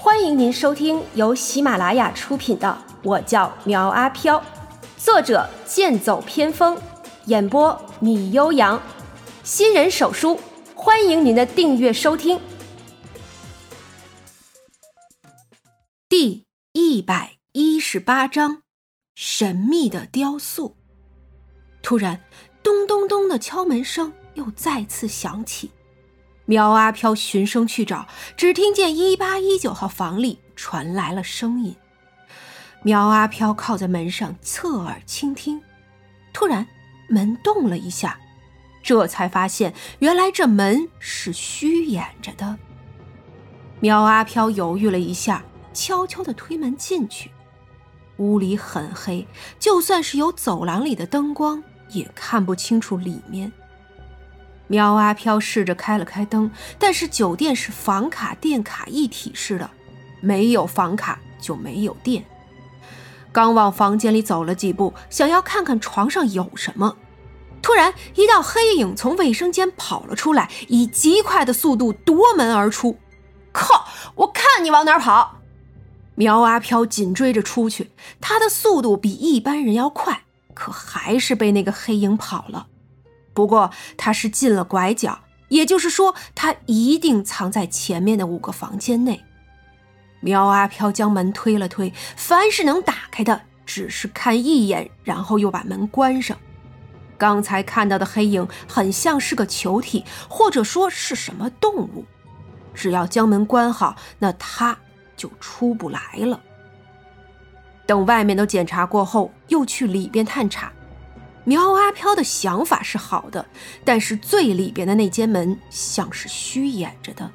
欢迎您收听由喜马拉雅出品的《我叫苗阿飘》，作者剑走偏锋，演播米悠扬，新人手书，欢迎您的订阅收听。第一百一十八章：神秘的雕塑。突然，咚咚咚的敲门声又再次响起。苗阿飘循声去找，只听见一八一九号房里传来了声音。苗阿飘靠在门上，侧耳倾听。突然，门动了一下，这才发现原来这门是虚掩着的。苗阿飘犹豫了一下，悄悄地推门进去。屋里很黑，就算是有走廊里的灯光，也看不清楚里面。苗阿飘试着开了开灯，但是酒店是房卡电卡一体式的，没有房卡就没有电。刚往房间里走了几步，想要看看床上有什么，突然一道黑影从卫生间跑了出来，以极快的速度夺门而出。靠！我看你往哪跑！苗阿飘紧追着出去，他的速度比一般人要快，可还是被那个黑影跑了。不过他是进了拐角，也就是说，他一定藏在前面的五个房间内。苗阿飘将门推了推，凡是能打开的，只是看一眼，然后又把门关上。刚才看到的黑影很像是个球体，或者说是什么动物。只要将门关好，那他就出不来了。等外面都检查过后，又去里边探查。苗阿飘的想法是好的，但是最里边的那间门像是虚掩着的。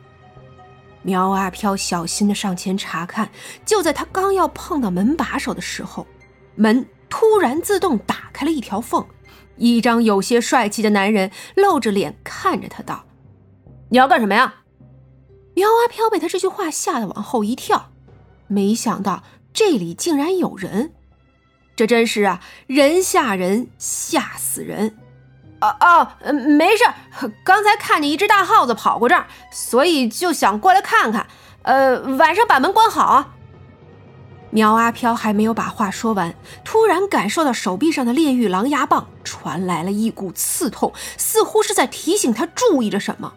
苗阿飘小心的上前查看，就在他刚要碰到门把手的时候，门突然自动打开了一条缝，一张有些帅气的男人露着脸看着他道：“你要干什么呀？”苗阿飘被他这句话吓得往后一跳，没想到这里竟然有人。这真是啊，人吓人，吓死人！哦哦，没事，刚才看见一只大耗子跑过这儿，所以就想过来看看。呃，晚上把门关好啊。苗阿飘还没有把话说完，突然感受到手臂上的炼狱狼牙棒传来了一股刺痛，似乎是在提醒他注意着什么。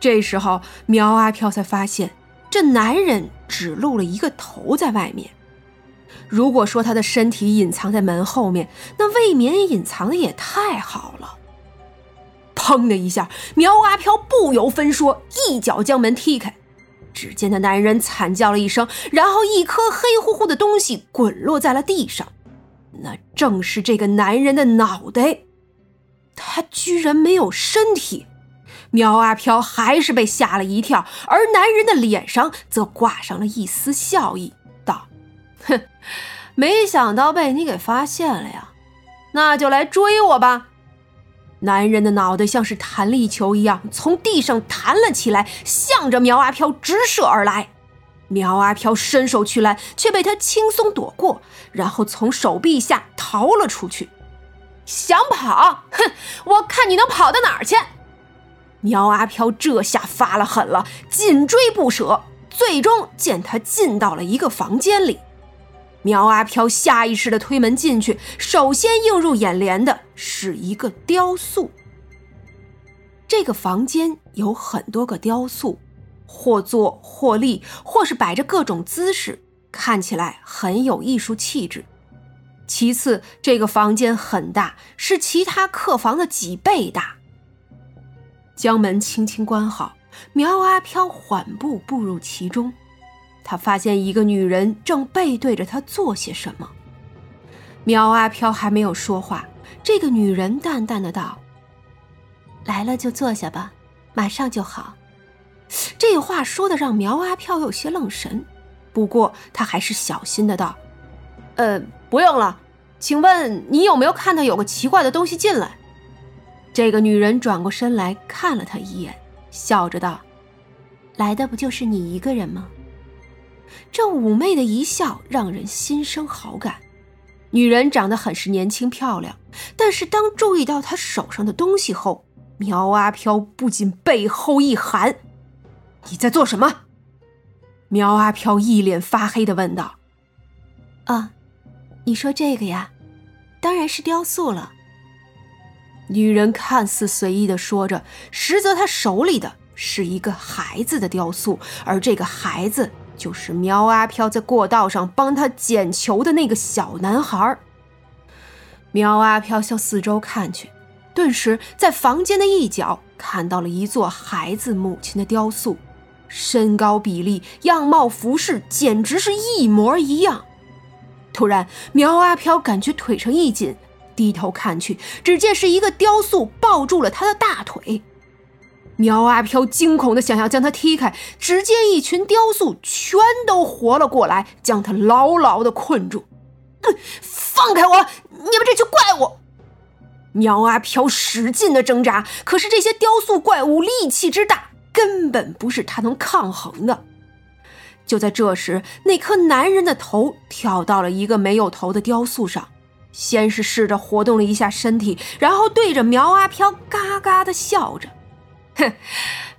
这时候，苗阿飘才发现，这男人只露了一个头在外面。如果说他的身体隐藏在门后面，那未免隐藏的也太好了。砰的一下，苗阿飘不由分说，一脚将门踢开。只见那男人惨叫了一声，然后一颗黑乎乎的东西滚落在了地上，那正是这个男人的脑袋。他居然没有身体！苗阿飘还是被吓了一跳，而男人的脸上则挂上了一丝笑意。哼，没想到被你给发现了呀，那就来追我吧！男人的脑袋像是弹力球一样从地上弹了起来，向着苗阿飘直射而来。苗阿飘伸手去拦，却被他轻松躲过，然后从手臂下逃了出去。想跑？哼，我看你能跑到哪儿去！苗阿飘这下发了狠了，紧追不舍，最终见他进到了一个房间里。苗阿飘下意识的推门进去，首先映入眼帘的是一个雕塑。这个房间有很多个雕塑，或坐或立，或是摆着各种姿势，看起来很有艺术气质。其次，这个房间很大，是其他客房的几倍大。将门轻轻关好，苗阿飘缓步步入其中。他发现一个女人正背对着他做些什么。苗阿飘还没有说话，这个女人淡淡的道：“来了就坐下吧，马上就好。”这话说的让苗阿飘有些愣神，不过他还是小心的道：“呃，不用了，请问你有没有看到有个奇怪的东西进来？”这个女人转过身来看了他一眼，笑着道：“来的不就是你一个人吗？”这妩媚的一笑让人心生好感。女人长得很是年轻漂亮，但是当注意到她手上的东西后，苗阿飘不禁背后一寒：“你在做什么？”苗阿飘一脸发黑的问道：“啊，你说这个呀？当然是雕塑了。”女人看似随意的说着，实则她手里的是一个孩子的雕塑，而这个孩子就是苗阿飘在过道上帮他捡球的那个小男孩。苗阿飘向四周看去，顿时在房间的一角看到了一座孩子母亲的雕塑，身高比例、样貌、服饰简直是一模一样。突然，苗阿飘感觉腿上一紧。低头看去，只见是一个雕塑抱住了他的大腿。苗阿飘惊恐的想要将他踢开，只见一群雕塑全都活了过来，将他牢牢的困住。放开我！你们这群怪物！苗阿飘使劲的挣扎，可是这些雕塑怪物力气之大，根本不是他能抗衡的。就在这时，那颗男人的头跳到了一个没有头的雕塑上。先是试着活动了一下身体，然后对着苗阿飘嘎嘎的笑着：“哼，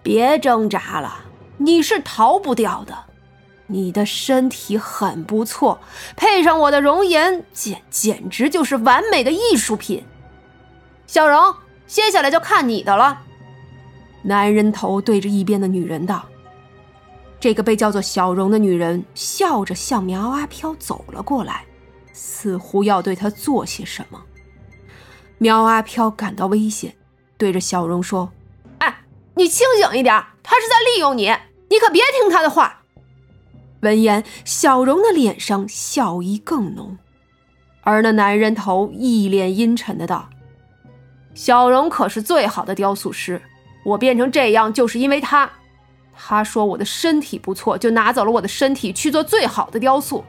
别挣扎了，你是逃不掉的。你的身体很不错，配上我的容颜，简简直就是完美的艺术品。小荣，接下来就看你的了。”男人头对着一边的女人道：“这个被叫做小荣的女人笑着向苗阿飘走了过来。”似乎要对他做些什么。苗阿飘感到危险，对着小荣说：“，你清醒一点，他是在利用你，你可别听他的话。”闻言，小荣的脸上笑意更浓，而那男人头一脸阴沉的道：“小荣可是最好的雕塑师，我变成这样就是因为他。他说我的身体不错，就拿走了我的身体去做最好的雕塑，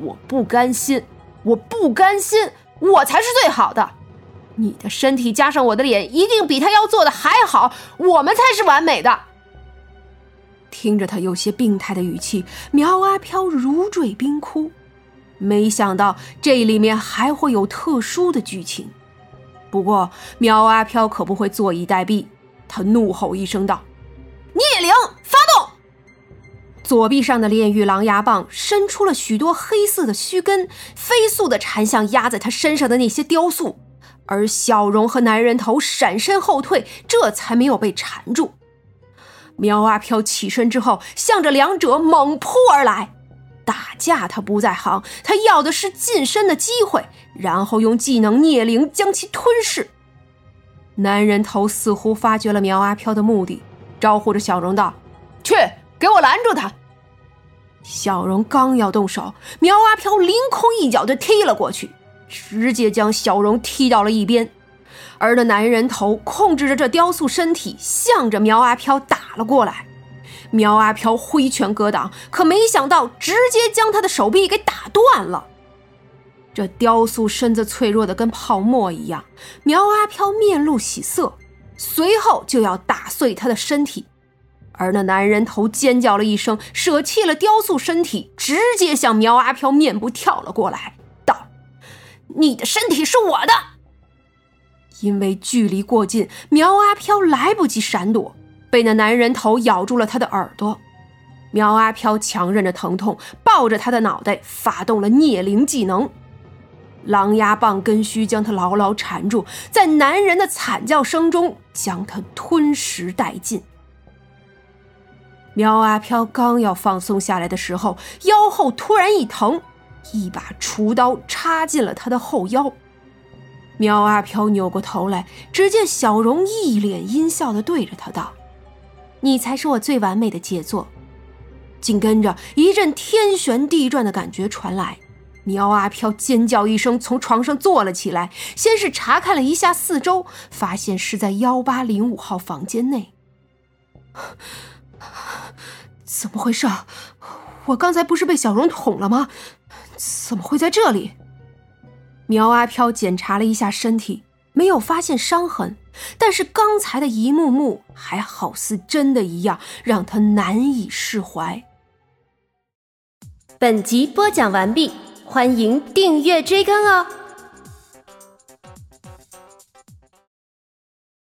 我不甘心。”我不甘心，我才是最好的。你的身体加上我的脸，一定比他要做的还好，我们才是完美的。听着他有些病态的语气，苗阿飘如坠冰窟。没想到这里面还会有特殊的剧情。不过苗阿飘可不会坐以待毙，他怒吼一声道：“聂灵，发动！”左臂上的炼狱狼牙棒伸出了许多黑色的须根，飞速的缠向压在他身上的那些雕塑，而小荣和男人头闪身后退，这才没有被缠住。苗阿飘起身之后，向着两者猛扑而来。打架他不在行，他要的是近身的机会，然后用技能孽灵将其吞噬。男人头似乎发觉了苗阿飘的目的，招呼着小荣道：“去，给我拦住他！”小荣刚要动手，苗阿飘凌空一脚就踢了过去，直接将小荣踢到了一边。而那男人头控制着这雕塑身体，向着苗阿飘打了过来。苗阿飘挥拳格挡，可没想到直接将他的手臂给打断了。这雕塑身子脆弱的跟泡沫一样，苗阿飘面露喜色，随后就要打碎他的身体。而那男人头尖叫了一声，舍弃了雕塑身体，直接向苗阿飘面部跳了过来，：“你的身体是我的。”因为距离过近，苗阿飘来不及闪躲，被那男人头咬住了他的耳朵。苗阿飘强忍着疼痛，抱着他的脑袋，发动了孽灵技能，狼牙棒根须将他牢牢缠住，在男人的惨叫声中将他吞食殆尽。苗阿飘刚要放松下来的时候，腰后突然一疼，一把厨刀插进了他的后腰。苗阿飘扭过头来，只见小荣一脸阴笑的对着他道：“你才是我最完美的杰作。”紧跟着一阵天旋地转的感觉传来，苗阿飘尖叫一声，从床上坐了起来，先是查看了一下四周，发现是在幺八零五号房间内。怎么回事？我刚才不是被小荣捅了吗？怎么会在这里？苗阿飘检查了一下身体，没有发现伤痕，但是刚才的一幕幕还好似真的一样，让他难以释怀。本集播讲完毕，欢迎订阅追更哦。